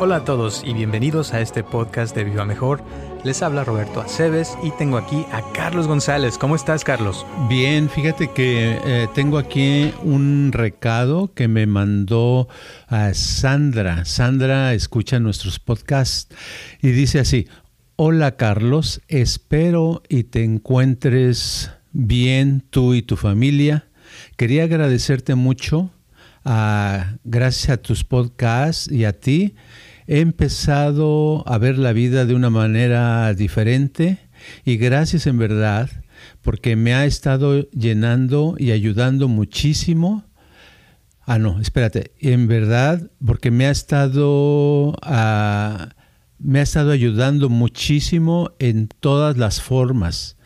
Hola a todos y bienvenidos a este podcast de Viva Mejor. Les habla Roberto Aceves y tengo aquí a Carlos González. ¿Cómo estás, Carlos? Bien, fíjate que eh, tengo aquí un recado que me mandó a Sandra. Sandra escucha nuestros podcasts y dice así, hola Carlos, espero y te encuentres bien tú y tu familia. Quería agradecerte mucho, ah, gracias a tus podcasts y a ti he empezado a ver la vida de una manera diferente y gracias en verdad porque me ha estado llenando y ayudando muchísimo. Ah, no, espérate, en verdad porque me ha estado ah, me ha estado ayudando muchísimo en todas las formas.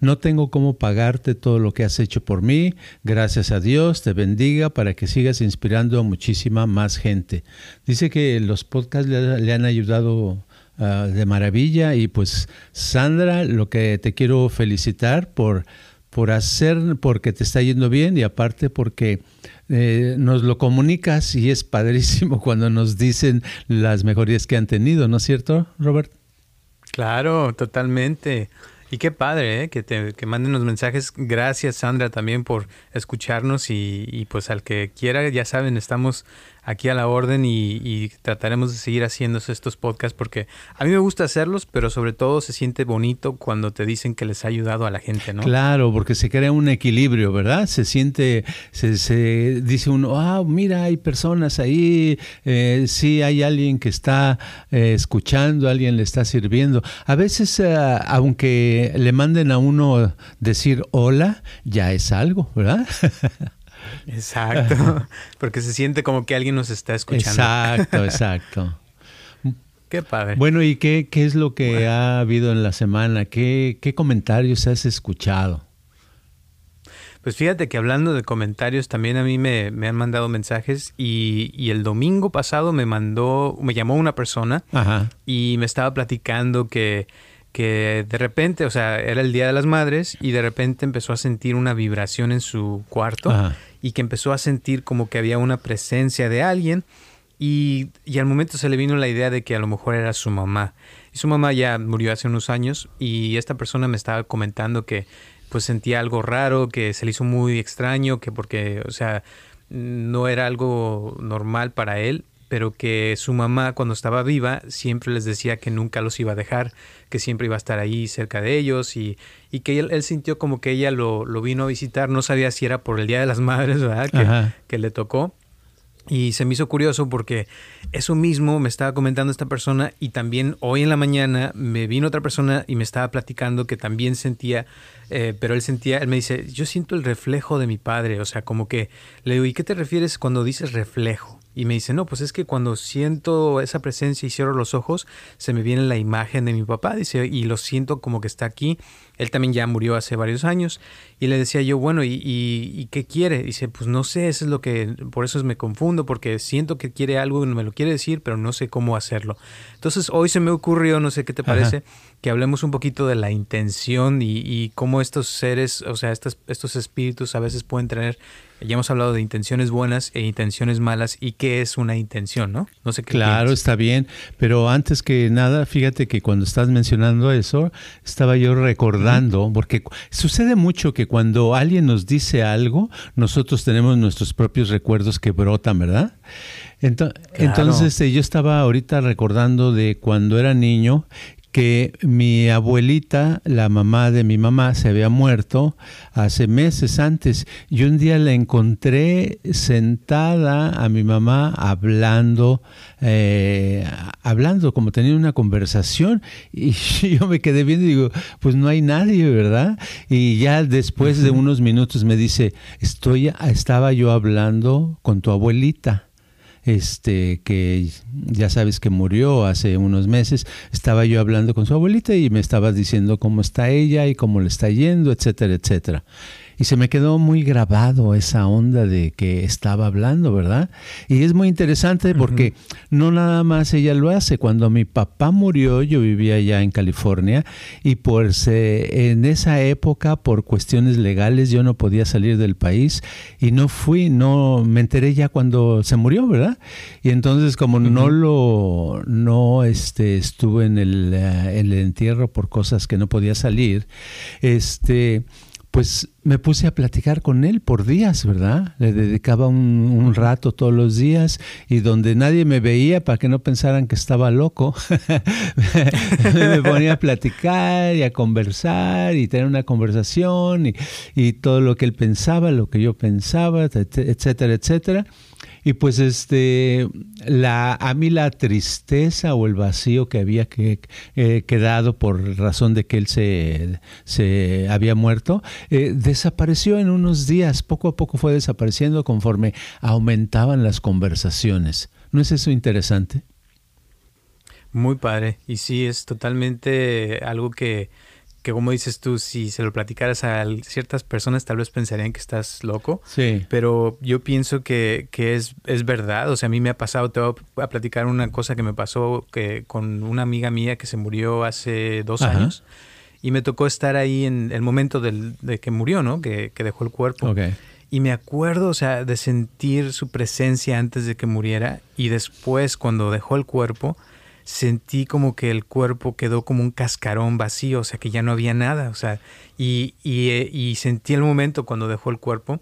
No tengo cómo pagarte todo lo que has hecho por mí. Gracias a Dios, te bendiga para que sigas inspirando a muchísima más gente. Dice que los podcasts le, han ayudado uh, de maravilla y pues Sandra, lo que te quiero felicitar por, por hacer, porque te está yendo bien y aparte porque... Eh, nos lo comunicas y es padrísimo cuando nos dicen las mejorías que han tenido, ¿no es cierto, Robert? Claro, totalmente. Y qué padre, ¿eh? que, te, que manden los mensajes. Gracias, Sandra, también por escucharnos y, y, pues al que quiera, ya saben, estamos aquí a la orden y, trataremos de seguir haciendo estos podcasts porque a mí me gusta hacerlos, pero sobre todo se siente bonito cuando te dicen que les ha ayudado a la gente, ¿no? Claro, porque se crea un equilibrio, ¿verdad? Se siente, se, se dice uno, ah, mira, hay personas ahí, eh, sí hay alguien que está eh, escuchando, alguien le está sirviendo. A veces, eh, aunque le manden a uno decir hola, ya es algo, ¿verdad? Exacto, porque se siente como que alguien nos está escuchando. Exacto, exacto. Qué padre. Bueno, ¿y qué, qué es lo que ha habido en la semana? ¿Qué, ¿Qué comentarios has escuchado? Pues fíjate que hablando de comentarios, también a mí me, me han mandado mensajes y, y, el domingo pasado me mandó, me llamó una persona Ajá. y me estaba platicando que que de repente, o sea, era el Día de las Madres y de repente empezó a sentir una vibración en su cuarto Ajá. Y que empezó a sentir como que había una presencia de alguien y, y, al momento se le vino la idea de que a lo mejor era su mamá. Y su mamá ya murió hace unos años y esta persona me estaba comentando que pues sentía algo raro, que se le hizo muy extraño, que porque, o sea, no era algo normal para él pero que su mamá cuando estaba viva siempre les decía que nunca los iba a dejar, que siempre iba a estar ahí cerca de ellos y, y que él, él, sintió como que ella lo, lo, vino a visitar, no sabía si era por el Día de las Madres, ¿verdad? Que, que, le tocó. Y se me hizo curioso porque eso mismo me estaba comentando esta persona y también hoy en la mañana me vino otra persona y me estaba platicando que también sentía, eh, pero él sentía, él me dice, yo siento el reflejo de mi padre, o sea, como que le digo, ¿y qué te refieres cuando dices reflejo? Y me dice, no, pues es que cuando siento esa presencia y cierro los ojos, se me viene la imagen de mi papá, dice, y lo siento como que está aquí. Él también ya murió hace varios años. Y le decía yo, bueno, ¿y, y, y qué quiere? Dice, pues no sé, eso es lo que, por eso me confundo, porque siento que quiere algo y me lo quiere decir, pero no sé cómo hacerlo. Entonces hoy se me ocurrió, no sé qué te parece, Ajá. Que hablemos un poquito de la intención y, y cómo estos seres, o sea, estos, estos espíritus a veces pueden tener ya hemos hablado de intenciones buenas e intenciones malas y qué es una intención, ¿no? No sé qué. Claro, piensas. está bien, pero antes que nada, fíjate que cuando estás mencionando eso, estaba yo recordando, porque sucede mucho que cuando alguien nos dice algo, nosotros tenemos nuestros propios recuerdos que brotan, ¿verdad? Entonces, claro. entonces yo estaba ahorita recordando de cuando era niño que mi abuelita, la mamá de mi mamá, se había muerto hace meses antes. Y un día la encontré sentada a mi mamá hablando, eh, hablando como teniendo una conversación. Y yo me quedé viendo y digo, pues no hay nadie, ¿verdad? Y ya después de unos minutos me dice, estoy, estaba yo hablando con tu abuelita este, que ya sabes que murió hace unos meses, estaba yo hablando con su abuelita y me estaba diciendo cómo está ella y cómo le está yendo, etcétera, etcétera. Y se me quedó muy grabado esa onda de que estaba hablando, ¿verdad? Y es muy interesante porque no nada más ella lo hace. Cuando mi papá murió, yo vivía ya en California y pues en esa época, por cuestiones legales, yo no podía salir del país y no fui, no me enteré ya cuando se murió, ¿verdad? Y entonces como no lo, no este, estuve en el, eh, el entierro por cosas que no podía salir, este pues me puse a platicar con él por días, ¿verdad? Le dedicaba un, rato todos los días y donde nadie me veía para que no pensaran que estaba loco, me ponía a platicar y a conversar y tener una conversación y, y todo lo que él pensaba, lo que yo pensaba, etcétera, etcétera. Y pues este, la, a mí la tristeza o el vacío que había eh, quedado por razón de que él se, se había muerto, eh, desapareció en unos días, poco a poco fue desapareciendo conforme aumentaban las conversaciones. ¿No es eso interesante? Muy padre. Y sí, es totalmente algo que que como dices tú, si se lo platicaras a ciertas personas tal vez pensarían que estás loco. Sí. Pero yo pienso que, que es, es verdad. O sea, a mí me ha pasado, te voy a platicar una cosa que me pasó que, con una amiga mía que se murió hace dos años. Y me tocó estar ahí en el momento del, de que murió, ¿no? Que, que dejó el cuerpo. Okay. Y me acuerdo, o sea, de sentir su presencia antes de que muriera y después cuando dejó el cuerpo sentí como que el cuerpo quedó como un cascarón vacío, o sea, que ya no había nada, o sea, y, eh, y sentí el momento cuando dejó el cuerpo.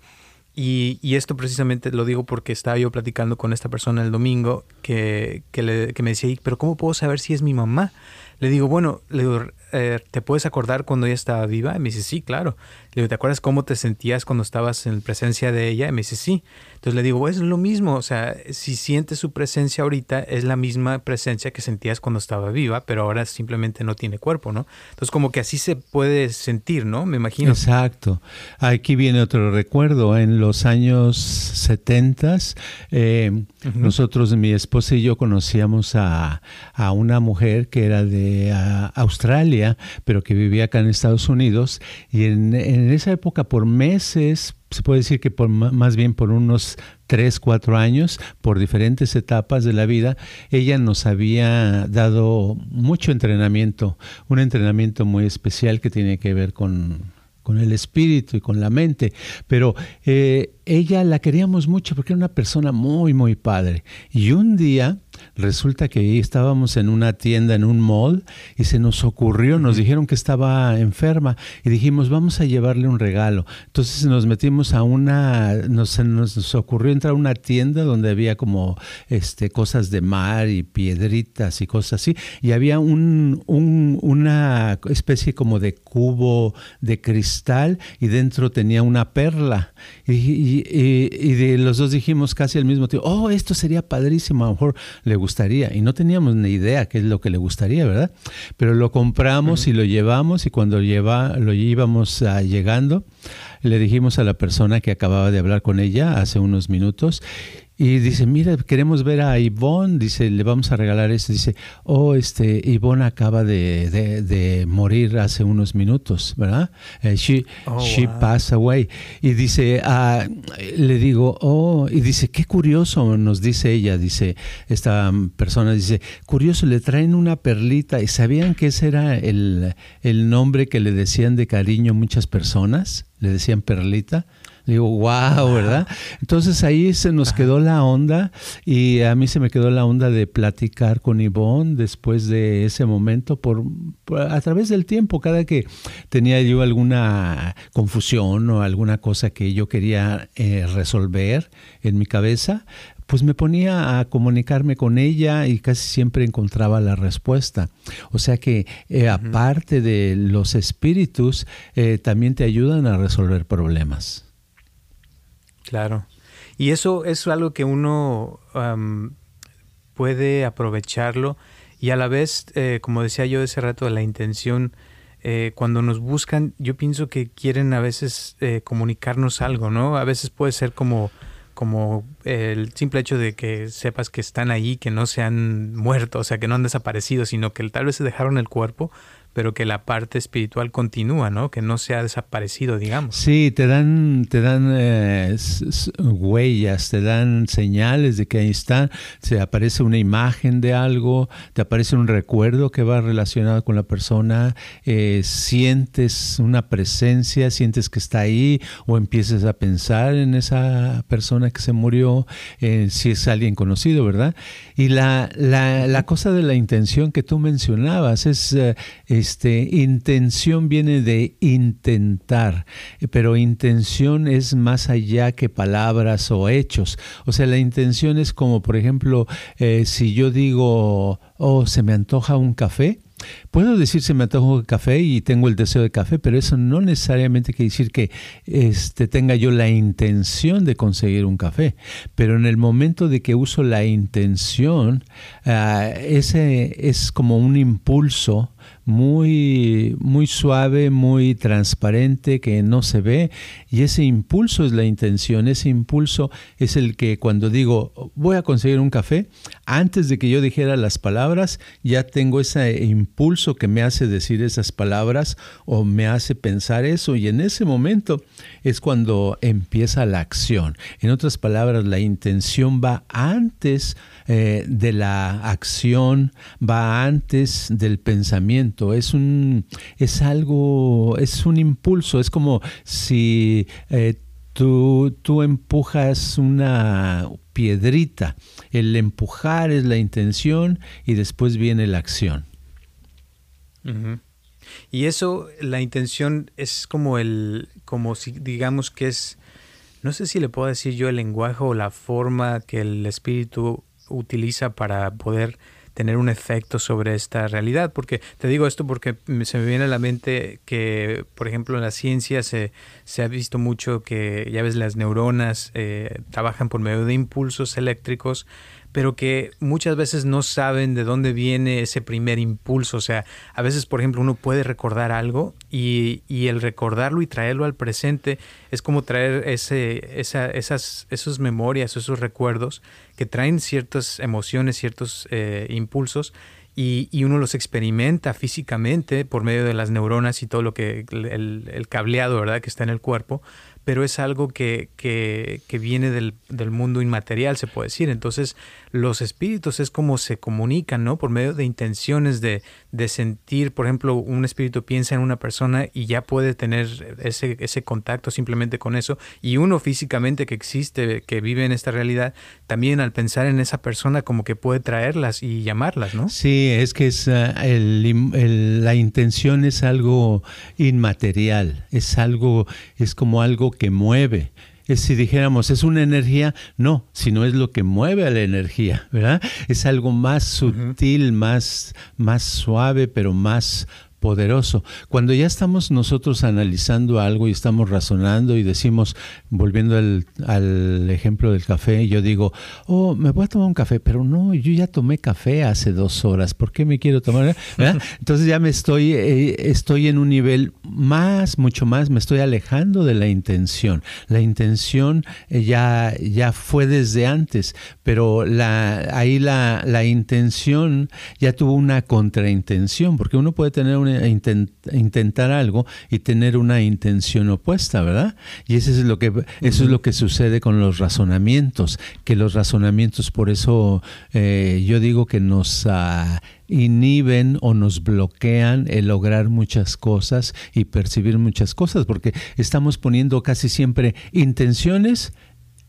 Y, y, esto precisamente lo digo porque estaba yo platicando con esta persona el domingo que, que, le, que me decía, pero ¿cómo puedo saber si es mi mamá? Le digo, bueno, le digo, eh, ¿te puedes acordar cuando ella estaba viva? Y me dice, sí, claro. Le digo, ¿te acuerdas cómo te sentías cuando estabas en presencia de ella? Y me dice, sí. Entonces le digo, es lo mismo, o sea, si sientes su presencia ahorita, es la misma presencia que sentías cuando estaba viva, pero ahora simplemente no tiene cuerpo, ¿no? Entonces como que así se puede sentir, ¿no? Me imagino. Exacto. Aquí viene otro recuerdo. En los años 70, eh, nosotros, mi esposa y yo conocíamos a, a una mujer que era de Australia, pero que vivía acá en Estados Unidos, y en, esa época por meses se puede decir que por más bien por unos tres, cuatro años, por diferentes etapas de la vida, ella nos había dado mucho entrenamiento, un entrenamiento muy especial que tiene que ver con, con el espíritu y con la mente, pero eh, ella la queríamos mucho porque era una persona muy, muy padre. Y un día resulta que estábamos en una tienda, en un mall, y se nos ocurrió, nos dijeron que estaba enferma y dijimos, vamos a llevarle un regalo. Entonces nos metimos a una, nos, nos ocurrió entrar a una tienda donde había como este, cosas de mar y piedritas y cosas así, y había un, un, una especie como de cubo de cristal y dentro tenía una perla. Y, y, de los dos dijimos casi al mismo tiempo, oh, esto sería padrísimo, a lo mejor le gustaría. Y no teníamos ni idea qué es lo que le gustaría, ¿verdad? Pero lo compramos y lo llevamos y cuando lleva, lo íbamos uh, llegando, le dijimos a la persona que acababa de hablar con ella hace unos minutos y dice, mira, queremos ver a Ivonne, dice, le vamos a regalar esto. Dice, oh, este, Ivonne acaba de, de, morir hace unos minutos, ¿verdad? Eh, she, oh, she passed away. Y dice, ah, le digo, oh, y dice, qué curioso, nos dice ella, dice, esta persona dice, curioso, le traen una perlita. ¿Y sabían que ese era el, el nombre que le decían de cariño muchas personas? Le decían perlita Digo, wow, ¿verdad? Entonces ahí se nos quedó la onda y a mí se me quedó la onda de platicar con Ivonne después de ese momento por, a través del tiempo, cada que tenía yo alguna confusión o alguna cosa que yo quería eh, resolver en mi cabeza, pues me ponía a comunicarme con ella y casi siempre encontraba la respuesta. O sea que eh, aparte de los espíritus, eh, también te ayudan a resolver problemas. Claro. Y eso es algo que uno puede aprovecharlo y a la vez, eh, como decía yo ese rato, la intención, cuando nos buscan, yo pienso que quieren a veces comunicarnos algo, ¿no? A veces puede ser como como el simple hecho de que sepas que están ahí, que no se han muerto, o sea, que no han desaparecido, sino que tal vez se dejaron el cuerpo, pero que la parte espiritual continúa, ¿no? Que no se ha desaparecido, digamos. Sí, te dan, te dan eh, huellas, te dan señales de que ahí está, se aparece una imagen de algo, te aparece un recuerdo que va relacionado con la persona, eh, sientes una presencia, sientes que está ahí, o empiezas a pensar en esa persona que se murió, eh, si es alguien conocido, ¿verdad? Y la, la, la, cosa de la intención que tú mencionabas es este, intención viene de intentar, pero intención es más allá que palabras o hechos. O sea, la intención es como, por ejemplo, eh, si yo digo, oh, se me antoja un café, Puedo decir se me antoja café y tengo el deseo de café, pero eso no necesariamente quiere decir que este, tenga yo la intención de conseguir un café. Pero en el momento de que uso la intención, ah, ese es como un impulso muy, muy suave, muy transparente, que no se ve. Y ese impulso es la intención, ese impulso es el que cuando digo voy a conseguir un café, antes de que yo dijera las palabras, ya tengo ese impulso que me hace decir esas palabras o me hace pensar eso. Y en ese momento es cuando empieza la acción. En otras palabras, la intención va antes eh, de la acción, va antes del pensamiento. Es un, es algo, es un impulso. Es como si eh, tú, tú empujas una piedrita. El empujar es la intención y después viene la acción. Y eso, la intención es como el, como si digamos que es, no sé si le puedo decir yo el lenguaje o la forma que el espíritu utiliza para poder tener un efecto sobre esta realidad. Porque te digo esto porque se me viene a la mente que, por ejemplo, en la ciencia se, se ha visto mucho que, ya ves, las neuronas eh, trabajan por medio de impulsos eléctricos pero que muchas veces no saben de dónde viene ese primer impulso. O sea, a veces, por ejemplo, uno puede recordar algo y, y el recordarlo y traerlo al presente es como traer ese, esa, esas esos memorias, esos recuerdos que traen ciertas emociones, ciertos eh, impulsos y, y, uno los experimenta físicamente por medio de las neuronas y todo lo que el, el cableado, ¿verdad?, que está en el cuerpo pero es algo que, que, que viene del, del, mundo inmaterial, se puede decir. Entonces, los espíritus es como se comunican, ¿no? Por medio de intenciones de, de sentir, por ejemplo, un espíritu piensa en una persona y ya puede tener ese, ese contacto simplemente con eso. Y uno físicamente que existe, que vive en esta realidad, también al pensar en esa persona como que puede traerlas y llamarlas, ¿no? Sí, es que es, uh, el, la intención es algo inmaterial, es algo, es como algo que mueve. Es si dijéramos, es una energía, no, sino es lo que mueve a la energía, ¿verdad? Es algo más sutil, más, más suave, pero más poderoso. Cuando ya estamos nosotros analizando algo y estamos razonando y decimos, volviendo al, ejemplo del café, yo digo, oh, me voy a tomar un café, pero no, yo ya tomé café hace dos horas, ¿por qué me quiero tomar? Entonces ya me estoy, eh, estoy en un nivel más, mucho más, me estoy alejando de la intención. La intención eh, ya, ya fue desde antes, pero la, ahí la, la intención ya tuvo una contraintención, porque uno puede tener una intentar algo y tener una intención opuesta, ¿verdad? Y eso es lo que eso es lo que sucede con los razonamientos, que los razonamientos por eso eh, yo digo que nos uh, inhiben o nos bloquean el lograr muchas cosas y percibir muchas cosas, porque estamos poniendo casi siempre intenciones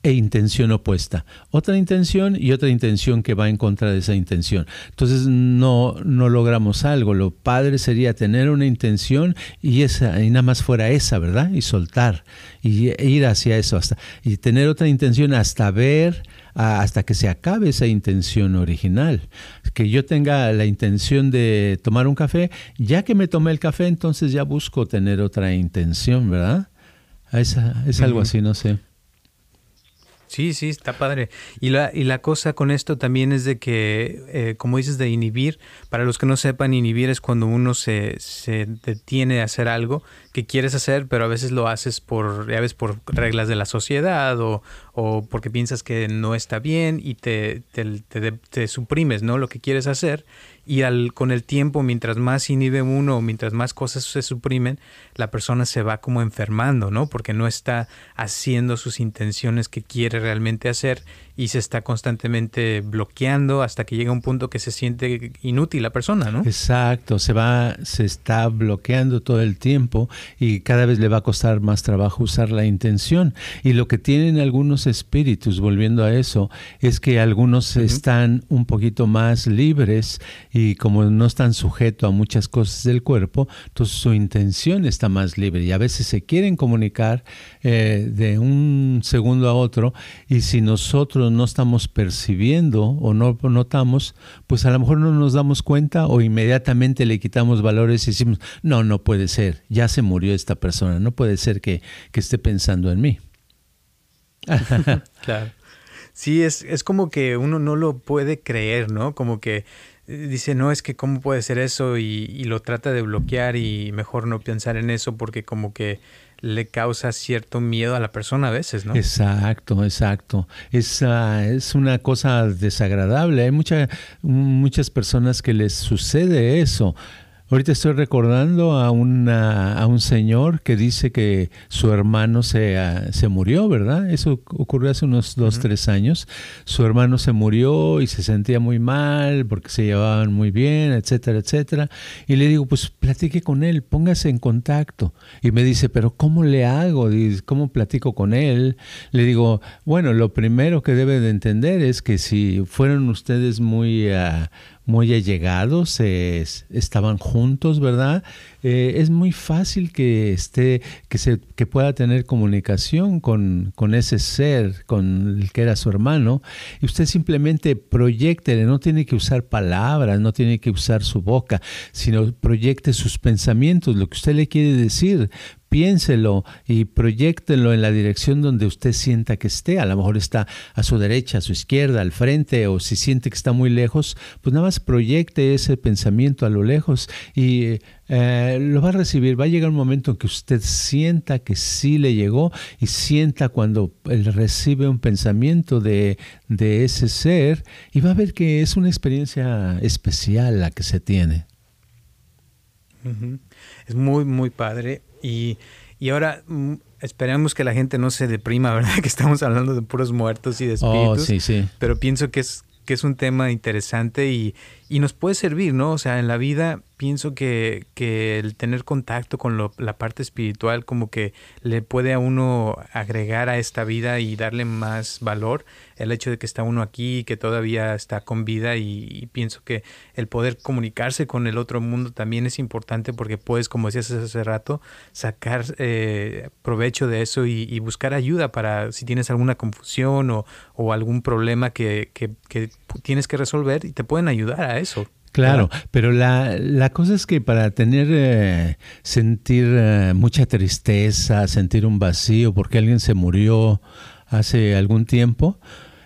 e intención opuesta. Otra intención y otra intención que va en contra de esa intención. Entonces no, no logramos algo. Lo padre sería tener una intención y esa, y nada más fuera esa, ¿verdad? Y soltar y ir hacia eso hasta y tener otra intención hasta ver hasta que se acabe esa intención original. Que yo tenga la intención de tomar un café, ya que me tomé el café, entonces ya busco tener otra intención, ¿verdad? Es, es algo así, no sé. Sí, sí, está padre. Y la, y la cosa con esto también es de que, eh, como dices, de inhibir, para los que no sepan, inhibir es cuando uno se, se detiene a hacer algo que quieres hacer, pero a veces lo haces por, ya ves, por reglas de la sociedad o, o porque piensas que no está bien y te, te, te, te suprimes, ¿no? Lo que quieres hacer y al, con el tiempo, mientras más inhibe uno, mientras más cosas se suprimen, la persona se va como enfermando, ¿no? Porque no está haciendo sus intenciones que quiere realmente hacer y se está constantemente bloqueando hasta que llega un punto que se siente inútil la persona, ¿no? Exacto, se va, se está bloqueando todo el tiempo y cada vez le va a costar más trabajo usar la intención. Y lo que tienen algunos espíritus, volviendo a eso, es que algunos están un poquito más libres y como no están sujetos a muchas cosas del cuerpo, entonces su intención está más libre y a veces se quieren comunicar eh, de un segundo a otro y si nosotros no estamos percibiendo o no notamos, pues a lo mejor no nos damos cuenta o inmediatamente le quitamos valores y decimos, no, no puede ser, ya se murió esta persona, no puede ser que, que esté pensando en mí. claro. Sí, es, es como que uno no lo puede creer, ¿no? Como que eh, dice, no, es que cómo puede ser eso y, y, lo trata de bloquear y mejor no pensar en eso porque como que le causa cierto miedo a la persona a veces, ¿no? Exacto, exacto. Es, uh, es una cosa desagradable. Hay mucha, muchas personas que les sucede eso. Ahorita estoy recordando a, una, a un señor que dice que su hermano se, uh, se murió, ¿verdad? Eso ocurrió hace unos dos, uh -huh. tres años. Su hermano se murió y se sentía muy mal porque se llevaban muy bien, etcétera, etcétera. Y le digo, pues platique con él, póngase en contacto. Y me dice, pero ¿cómo le hago? ¿Cómo platico con él? Le digo, bueno, lo primero que debe de entender es que si fueron ustedes muy... Uh, muy allegados, eh, estaban juntos, ¿verdad? Eh, es muy fácil que esté, que se, que pueda tener comunicación con, con ese ser, con el que era su hermano, y usted simplemente proyecte, no tiene que usar palabras, no tiene que usar su boca, sino proyecte sus pensamientos, lo que usted le quiere decir, piénselo y proyectenlo en la dirección donde usted sienta que esté. A lo mejor está a su derecha, a su izquierda, al frente, o si siente que está muy lejos, pues nada más proyecte ese pensamiento a lo lejos y eh, lo va a recibir. Va a llegar un momento en que usted sienta que sí le llegó y sienta cuando él recibe un pensamiento de, de ese ser y va a ver que es una experiencia especial la que se tiene. Uh -huh. Es muy, muy padre. Y, y ahora mm, esperemos que la gente no se deprima, ¿verdad? Que estamos hablando de puros muertos y de espíritus. Oh, sí, sí. Pero pienso que es, que es un tema interesante y, y nos puede servir, ¿no? O sea, en la vida pienso que, que el tener contacto con lo, la parte espiritual como que le puede a uno agregar a esta vida y darle más valor el hecho de que está uno aquí, que todavía está con vida y, y pienso que el poder comunicarse con el otro mundo también es importante porque puedes, como decías hace rato, sacar eh, provecho de eso y, y, buscar ayuda para si tienes alguna confusión o, o algún problema que, que, que tienes que resolver y te pueden ayudar a eso. Claro, pero la, la, cosa es que para tener, eh, sentir eh, mucha tristeza, sentir un vacío porque alguien se murió hace algún tiempo,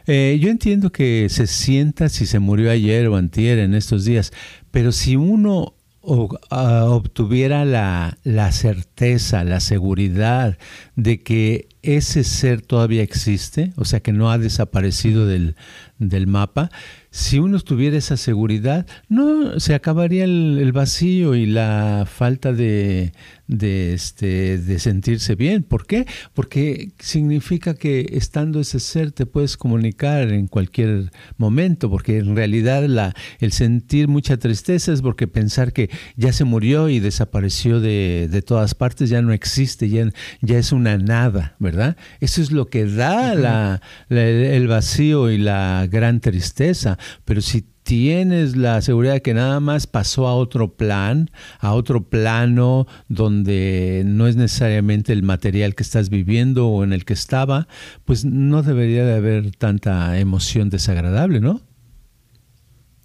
eh, yo entiendo que se sienta si se murió ayer o antier en estos días, pero si uno o, uh, obtuviera la, la, certeza, la seguridad de que ese ser todavía existe, o sea que no ha desaparecido del, del mapa, si uno tuviera esa seguridad, no se acabaría el, vacío y la falta de, de, este, de sentirse bien. ¿Por qué? Porque significa que estando ese ser te puedes comunicar en cualquier momento, porque en realidad la, el sentir mucha tristeza es porque pensar que ya se murió y desapareció de, de todas partes, ya no existe, ya, ya es una nada, ¿verdad? Eso es lo que da la, el vacío y la gran tristeza. Pero si tienes la seguridad de que nada más pasó a otro plan, a otro plano donde no es necesariamente el material que estás viviendo o en el que estaba, pues no debería de haber tanta emoción desagradable, ¿no?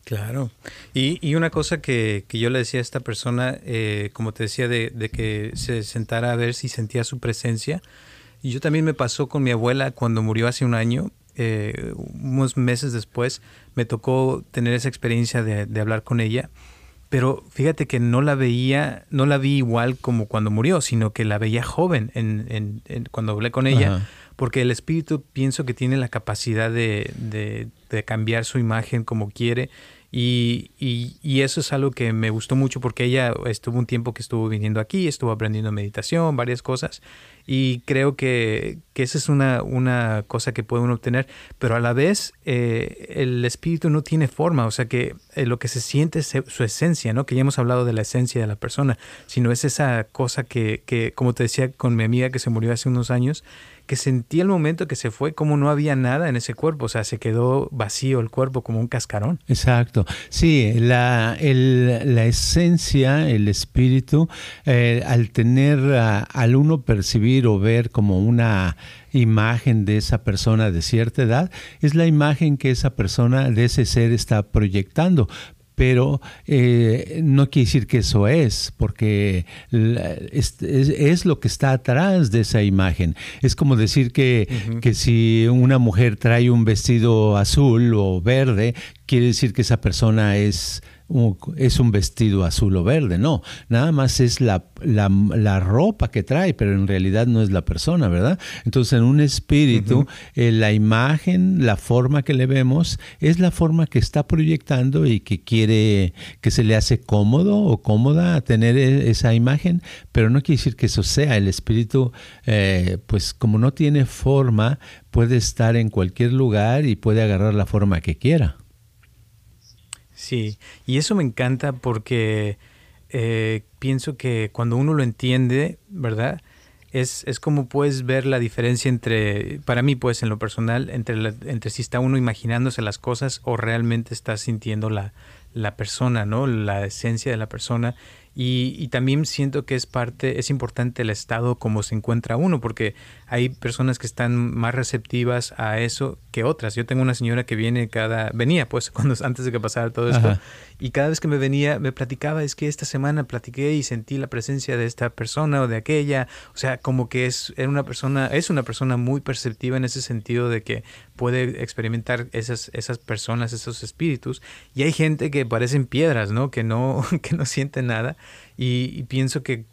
Claro. Y, una cosa que, yo le decía a esta persona, eh, como te decía, de, de, que se sentara a ver si sentía su presencia. Y yo también me pasó con mi abuela cuando murió hace un año eh, unos meses después me tocó tener esa experiencia de, hablar con ella, pero fíjate que no la veía, no la vi igual como cuando murió, sino que la veía joven en, cuando hablé con ella, porque el espíritu pienso que tiene la capacidad de, de cambiar su imagen como quiere y, y, eso es algo que me gustó mucho porque ella estuvo un tiempo que estuvo viniendo aquí, estuvo aprendiendo meditación, varias cosas. Y creo que, que esa es una, una, cosa que puede uno obtener. Pero a la vez eh, el espíritu no tiene forma. O sea que eh, lo que se siente es su esencia, ¿no? Que ya hemos hablado de la esencia de la persona. Sino es esa cosa que, que como te decía con mi amiga que se murió hace unos años, que sentí el momento que se fue como no había nada en ese cuerpo, o sea, se quedó vacío el cuerpo como un cascarón. Exacto, sí, la, la esencia, el espíritu, eh, al tener, al uno percibir o ver como una imagen de esa persona de cierta edad, es la imagen que esa persona, de ese ser está proyectando pero eh, no quiere decir que eso es, porque es, lo que está atrás de esa imagen. Es como decir que, que si una mujer trae un vestido azul o verde, quiere decir que esa persona es es un vestido azul o verde, no, nada más es la, la, ropa que trae, pero en realidad no es la persona, ¿verdad? Entonces en un espíritu, eh, la imagen, la forma que le vemos, es la forma que está proyectando y que quiere, que se le hace cómodo o cómoda tener e, esa imagen, pero no quiere decir que eso sea, el espíritu, eh, pues como no tiene forma, puede estar en cualquier lugar y puede agarrar la forma que quiera. Sí, y eso me encanta porque eh, pienso que cuando uno lo entiende, ¿verdad? Es, es como puedes ver la diferencia entre, para mí pues en lo personal, entre, entre si está uno imaginándose las cosas o realmente está sintiendo la, la persona, ¿no? La esencia de la persona y, también siento que es parte, es importante el estado como se encuentra uno, porque hay personas que están más receptivas a eso que otras. Yo tengo una señora que viene cada, venía pues cuando antes de que pasara todo esto, y cada vez que me venía me platicaba, es que esta semana platiqué y sentí la presencia de esta persona o de aquella, o sea, como que es una persona, es una persona muy perceptiva en ese sentido de que puede experimentar esas, esas personas, esos espíritus, y hay gente que parecen piedras, ¿no? Que no, que no siente nada y, pienso que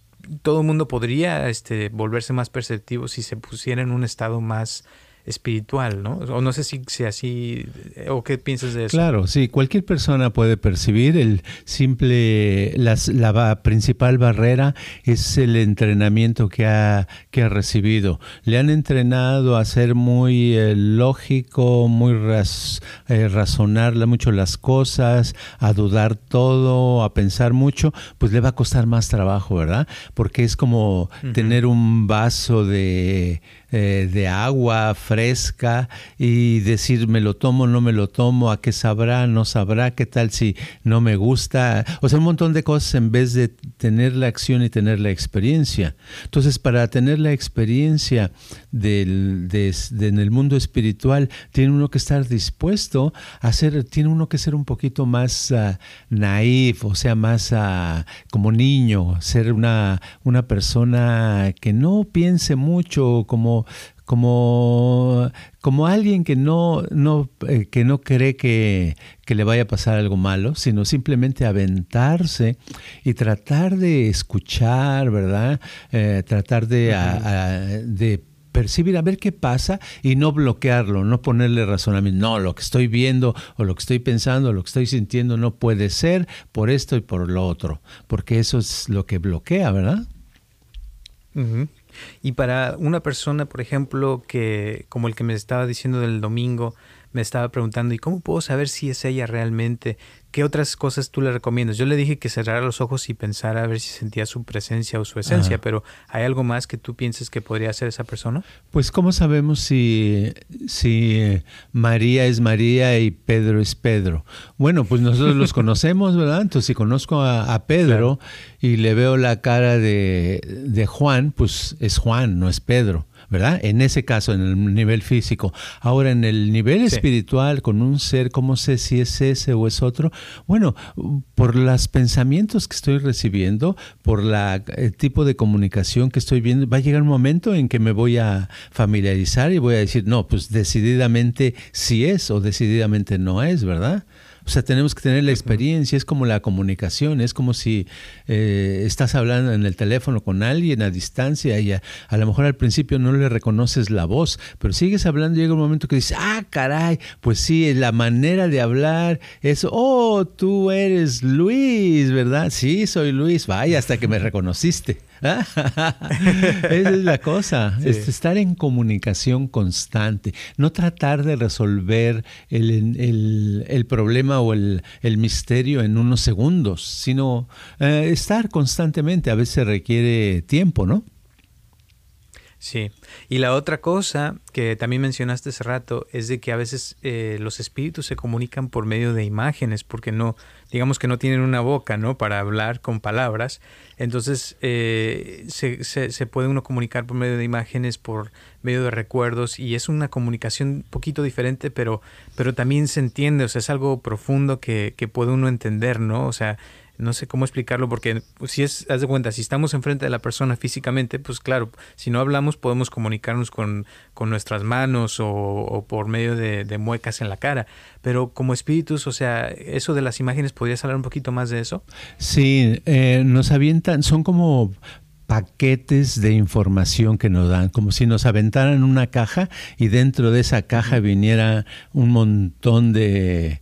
todo el mundo podría este, volverse más perceptivo si se pusiera en un estado más espiritual, ¿no? O no sé si, si así, o qué piensas de eso. Claro, sí, cualquier persona puede percibir el simple, las, la principal barrera es el entrenamiento que ha, que ha recibido. Le han entrenado a ser muy eh, lógico, muy raz, eh, razonarle mucho las cosas, a dudar todo, a pensar mucho, pues le va a costar más trabajo, ¿verdad? Porque es como tener un vaso de eh, de agua fresca y decir me lo tomo, no me lo tomo, a qué sabrá, no sabrá, qué tal si no me gusta. O sea, un montón de cosas en vez de tener la acción y tener la experiencia. Entonces, para tener la experiencia del, de, en el mundo espiritual, tiene uno que estar dispuesto a ser, tiene uno que ser un poquito más uh, naif, o sea, más uh, como niño, ser una, una persona que no piense mucho como como, como, alguien que no, no, eh, que no cree que, le vaya a pasar algo malo, sino simplemente aventarse y tratar de escuchar, ¿verdad? Eh, tratar de, percibir, a ver qué pasa y no bloquearlo, no ponerle razonamiento. No, lo que estoy viendo o lo que estoy pensando, o lo que estoy sintiendo no puede ser por esto y por lo otro, porque eso es lo que bloquea, ¿verdad? Y para una persona, por ejemplo, que como el que me estaba diciendo del domingo, me estaba preguntando, ¿y cómo puedo saber si es ella realmente? ¿Qué otras cosas tú le recomiendas? Yo le dije que cerrara los ojos y pensara a ver si sentía su presencia o su esencia, pero ¿hay algo más que tú pienses que podría ser esa persona? Pues ¿cómo sabemos si, si eh, María es María y Pedro es Pedro? Bueno, pues nosotros los conocemos, ¿verdad? Entonces si conozco a, Pedro y le veo la cara de, de Juan, pues es Juan, no es Pedro. ¿Verdad? En ese caso, en el nivel físico. Ahora, en el nivel espiritual, con un ser, ¿cómo sé si es ese o es otro? Bueno, por los pensamientos que estoy recibiendo, por la, el tipo de comunicación que estoy viendo, va a llegar un momento en que me voy a familiarizar y voy a decir, no, pues decididamente sí es o decididamente no es, ¿verdad? O sea, tenemos que tener la experiencia, es como la comunicación, es como si eh, estás hablando en el teléfono con alguien a distancia y a, lo mejor al principio no le reconoces la voz, pero sigues hablando y llega un momento que dices, ah, caray, pues sí, la manera de hablar es, oh, tú eres Luis, ¿verdad? Sí, soy Luis, vaya, hasta que me reconociste. Esa es la cosa, es estar en comunicación constante, no tratar de resolver el, problema o el, misterio en unos segundos, sino eh, estar constantemente, a veces requiere tiempo, ¿no? Sí, y la otra cosa que también mencionaste hace rato es de que a veces eh, los espíritus se comunican por medio de imágenes, porque no, digamos que no tienen una boca, ¿no? Para hablar con palabras. Entonces eh, se, se, puede uno comunicar por medio de imágenes, por medio de recuerdos, y es una comunicación un poquito diferente, pero, pero también se entiende, o sea, es algo profundo que, que puede uno entender, ¿no? O sea, no sé cómo explicarlo porque pues, si es, haz de cuenta, si estamos enfrente de la persona físicamente, pues claro, si no hablamos podemos comunicarnos con, con nuestras manos o, por medio de, muecas en la cara, pero como espíritus, o sea, eso de las imágenes, ¿podrías hablar un poquito más de eso? Sí, eh, nos avientan, son como paquetes de información que nos dan, como si nos aventaran una caja y dentro de esa caja viniera un montón de,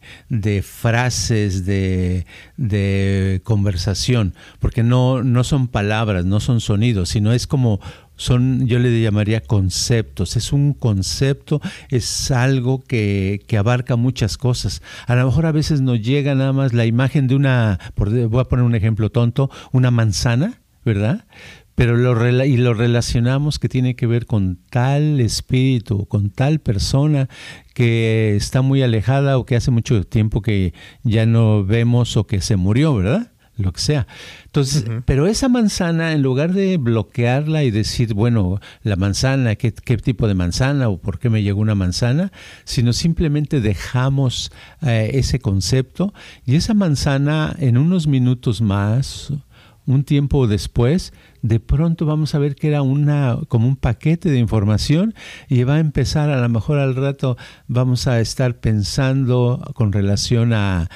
frases, de, de, conversación, porque no, no son palabras, no son sonidos, sino es como son, yo le llamaría conceptos. Es un concepto, es algo que, que, abarca muchas cosas. A lo mejor a veces nos llega nada más la imagen de una, voy a poner un ejemplo tonto, una manzana, ¿verdad? Pero lo, y lo relacionamos que tiene que ver con tal espíritu, con tal persona que está muy alejada o que hace mucho tiempo que ya no vemos o que se murió, ¿verdad? Lo que sea. Entonces, pero esa manzana, en lugar de bloquearla y decir, bueno, la manzana, ¿qué, qué tipo de manzana o por qué me llegó una manzana, sino simplemente dejamos eh, ese concepto y esa manzana en unos minutos más, un tiempo después, de pronto vamos a ver que era una como un paquete de información y va a empezar a lo mejor al rato vamos a estar pensando con relación a,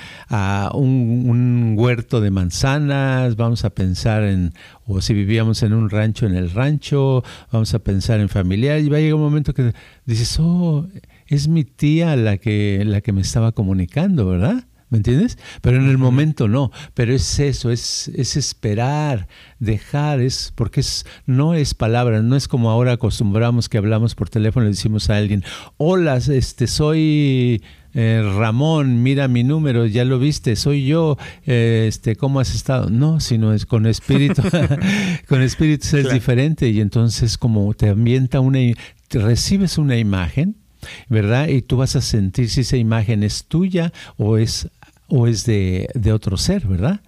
un, huerto de manzanas, vamos a pensar en, o si vivíamos en un rancho, en el rancho, vamos a pensar en familiar y va a llegar un momento que dices, oh, es mi tía la que, la que me estaba comunicando, ¿verdad? ¿Me entiendes? Pero en el momento no. Pero es eso, es, es esperar, dejar, es porque es, no es palabra, no es como ahora acostumbramos que hablamos por teléfono y le decimos a alguien, hola, este, soy eh, Ramón, mira mi número, ya lo viste, soy yo, eh, este, ¿cómo has estado? No, sino es con espíritu, con espíritu es diferente y entonces como te ambienta una, te recibes una imagen, ¿verdad? Y tú vas a sentir si esa imagen es tuya o es o es de, otro ser, ¿verdad?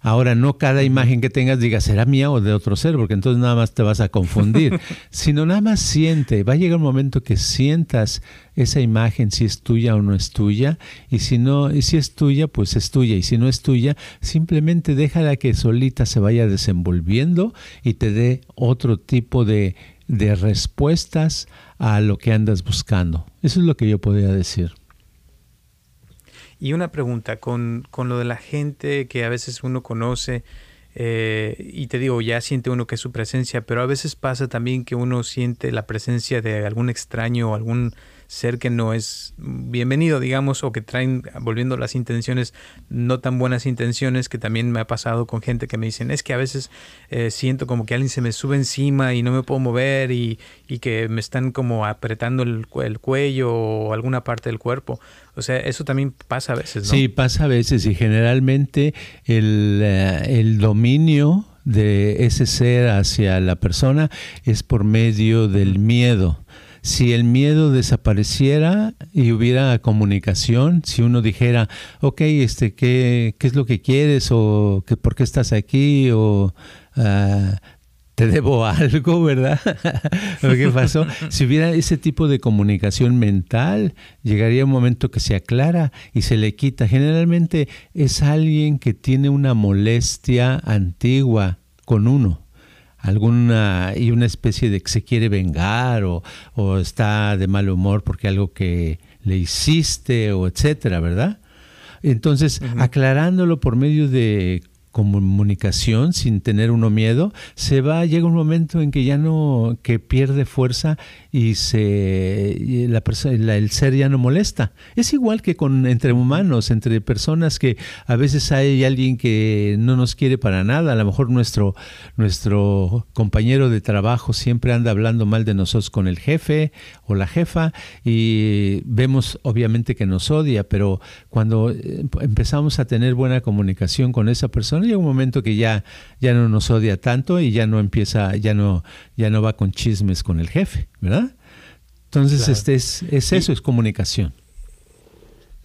Ahora, no cada imagen que tengas diga será mía o de otro ser, porque entonces nada más te vas a confundir, sino nada más siente, va a llegar un momento que sientas esa imagen si es tuya o no es tuya, y si no, y si es tuya, pues es tuya, y si no es tuya, simplemente déjala que solita se vaya desenvolviendo y te dé otro tipo de, de respuestas a lo que andas buscando. Eso es lo que yo podría decir. Y una pregunta, con, con, lo de la gente que a veces uno conoce, eh, y te digo, ya siente uno que es su presencia, pero a veces pasa también que uno siente la presencia de algún extraño o algún ser que no es bienvenido, digamos, o que traen, volviendo las intenciones, no tan buenas intenciones, que también me ha pasado con gente que me dicen, es que a veces eh, siento como que alguien se me sube encima y no me puedo mover y, y que me están como apretando el, el, cuello o alguna parte del cuerpo. O sea, eso también pasa a veces, ¿no? Sí, pasa a veces y generalmente el, eh, el dominio de ese ser hacia la persona es por medio del miedo si el miedo desapareciera y hubiera comunicación, si uno dijera, ok, este, ¿qué, qué es lo que quieres? o que, ¿por qué estás aquí? o uh, te debo algo, ¿verdad? ¿Qué pasó? Si hubiera ese tipo de comunicación mental, llegaría un momento que se aclara y se le quita. Generalmente es alguien que tiene una molestia antigua con uno alguna y una especie de que se quiere vengar o, o, está de mal humor porque algo que le hiciste o etcétera, ¿verdad? Entonces, uh -huh. aclarándolo por medio de comunicación sin tener uno miedo, se va, llega un momento en que ya no, que pierde fuerza y se la el ser ya no molesta. Es igual que con entre humanos, entre personas que a veces hay alguien que no nos quiere para nada, a lo mejor nuestro, nuestro compañero de trabajo siempre anda hablando mal de nosotros con el jefe o la jefa y vemos obviamente que nos odia, pero cuando empezamos a tener buena comunicación con esa persona, llega un momento que ya, ya no nos odia tanto y ya no empieza, ya no, ya no va con chismes con el jefe, ¿verdad? Entonces, claro. este es, es eso, y, es comunicación.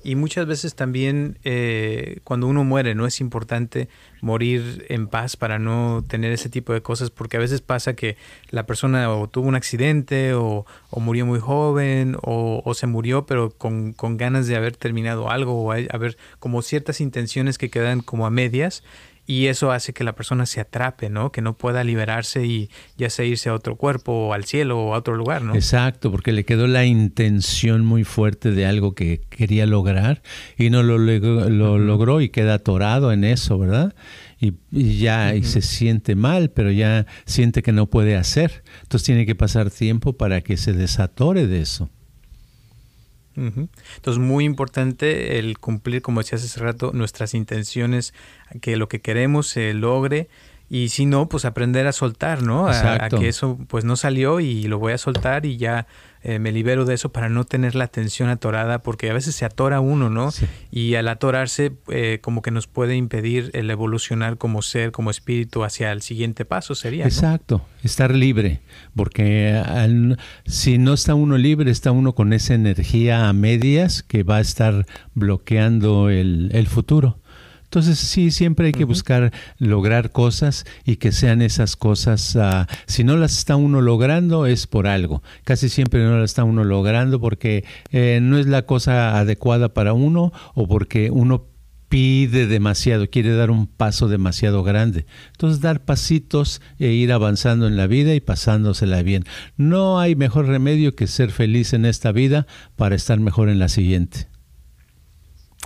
Y muchas veces también eh, cuando uno muere, no es importante morir en paz para no tener ese tipo de cosas, porque a veces pasa que la persona o tuvo un accidente o, o murió muy joven o, o se murió pero con, con, ganas de haber terminado algo o haber como ciertas intenciones que quedan como a medias y eso hace que la persona se atrape, ¿no? Que no pueda liberarse y ya sea irse a otro cuerpo o al cielo o a otro lugar, ¿no? Exacto, porque le quedó la intención muy fuerte de algo que quería lograr y no lo, lo, lo logró y queda atorado en eso, ¿verdad? Y, y ya uh -huh. y se siente mal, pero ya siente que no puede hacer. Entonces tiene que pasar tiempo para que se desatore de eso. Entonces, muy importante el cumplir, como decías hace rato, nuestras intenciones, que lo que queremos se logre y si no, pues aprender a soltar, ¿no? A, a, que eso pues no salió y lo voy a soltar y ya eh, me libero de eso para no tener la atención atorada, porque a veces se atora uno, ¿no? Sí. Y al atorarse eh, como que nos puede impedir el evolucionar como ser, como espíritu hacia el siguiente paso sería. ¿no? Exacto, estar libre, porque al, si no está uno libre, está uno con esa energía a medias que va a estar bloqueando el, el futuro. Entonces sí, siempre hay que buscar lograr cosas y que sean esas cosas, uh, si no las está uno logrando es por algo, casi siempre no las está uno logrando porque eh, no es la cosa adecuada para uno o porque uno pide demasiado, quiere dar un paso demasiado grande. Entonces dar pasitos e ir avanzando en la vida y pasándosela bien. No hay mejor remedio que ser feliz en esta vida para estar mejor en la siguiente.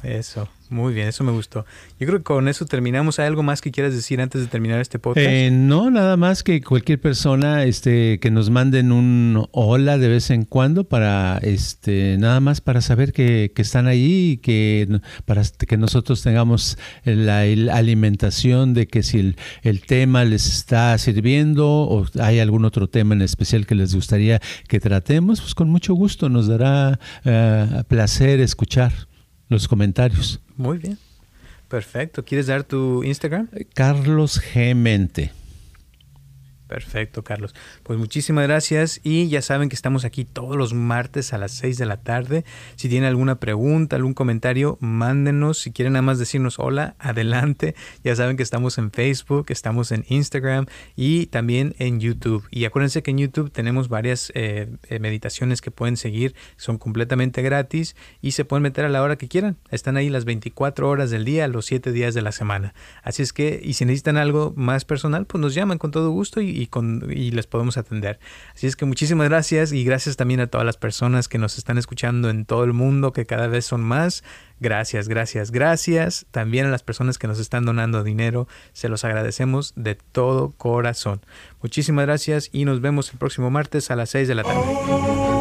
Eso. Muy bien, eso me gustó. Yo creo que con eso terminamos. ¿Hay algo más que quieras decir antes de terminar este podcast? Eh, no, nada más que cualquier persona este, que nos manden un hola de vez en cuando para, este, nada más para saber que, están ahí y que para que nosotros tengamos la, alimentación de que si el, tema les está sirviendo o hay algún otro tema en especial que les gustaría que tratemos, pues con mucho gusto nos dará uh, placer escuchar los comentarios. Muy bien. Perfecto. ¿Quieres dar tu Instagram? Carlos G. Mente. Perfecto, Carlos. Pues muchísimas gracias y ya saben que estamos aquí todos los martes a las 6 de la tarde. Si tienen alguna pregunta, algún comentario, mándenos. Si quieren nada más decirnos hola, adelante. Ya saben que estamos en Facebook, estamos en Instagram y también en YouTube. Y acuérdense que en YouTube tenemos varias eh, meditaciones que pueden seguir. Son completamente gratis y se pueden meter a la hora que quieran. Están ahí las 24 horas del día, los 7 días de la semana. Así es que, y si necesitan algo más personal, pues nos llaman con todo gusto y y, les podemos atender. Así es que muchísimas gracias y gracias también a todas las personas que nos están escuchando en todo el mundo, que cada vez son más. Gracias, gracias, gracias. También a las personas que nos están donando dinero, se los agradecemos de todo corazón. Muchísimas gracias y nos vemos el próximo martes a las 6 de la tarde.